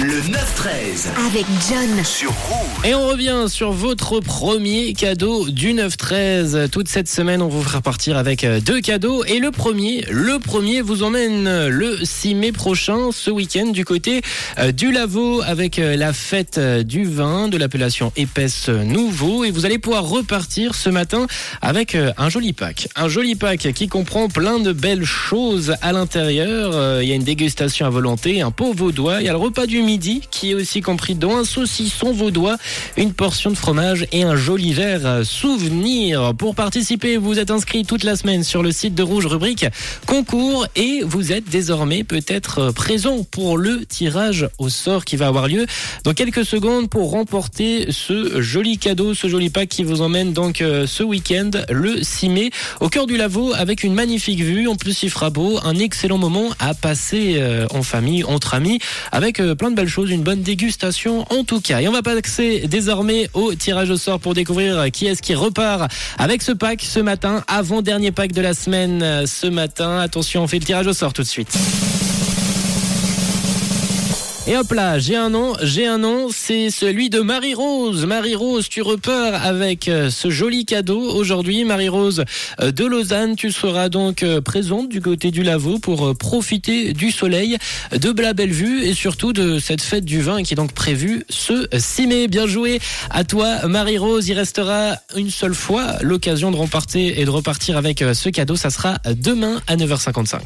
Le 9-13 avec John. sur Rouge. Et on revient sur votre premier cadeau du 9-13. Toute cette semaine, on vous fera partir avec euh, deux cadeaux. Et le premier, le premier vous emmène le 6 mai prochain, ce week-end, du côté euh, du Lavaux, avec euh, la fête euh, du vin de l'appellation épaisse nouveau. Et vous allez pouvoir repartir ce matin avec euh, un joli pack. Un joli pack qui comprend plein de belles choses à l'intérieur. Euh, Il y a une dégustation à volonté, un pot vaudois. Il y a le repas du midi qui est aussi compris dans un saucisson vaudois, une portion de fromage et un joli verre souvenir. Pour participer, vous êtes inscrit toute la semaine sur le site de Rouge rubrique concours et vous êtes désormais peut-être présent pour le tirage au sort qui va avoir lieu dans quelques secondes pour remporter ce joli cadeau, ce joli pack qui vous emmène donc euh, ce week-end le 6 mai au cœur du Lavaux avec une magnifique vue. En plus, il fera beau, un excellent moment à passer euh, en famille, entre amis, avec plein de belles choses, une bonne dégustation en tout cas. Et on va passer désormais au tirage au sort pour découvrir qui est-ce qui repart avec ce pack ce matin, avant-dernier pack de la semaine euh, ce matin. Attention, on fait le tirage au sort tout de suite. Et hop là, j'ai un nom, j'ai un nom, c'est celui de Marie-Rose. Marie-Rose, tu repars avec euh, ce joli cadeau aujourd'hui. Marie-Rose euh, de Lausanne, tu seras donc euh, présente du côté du Lavaux pour profiter du soleil, de la belle vue et surtout de cette fête du vin qui est donc prévue ce 6 mai. Bien joué à toi Marie-Rose, il restera une seule fois l'occasion de remporter et de repartir avec ce cadeau. Ça sera demain à 9h55.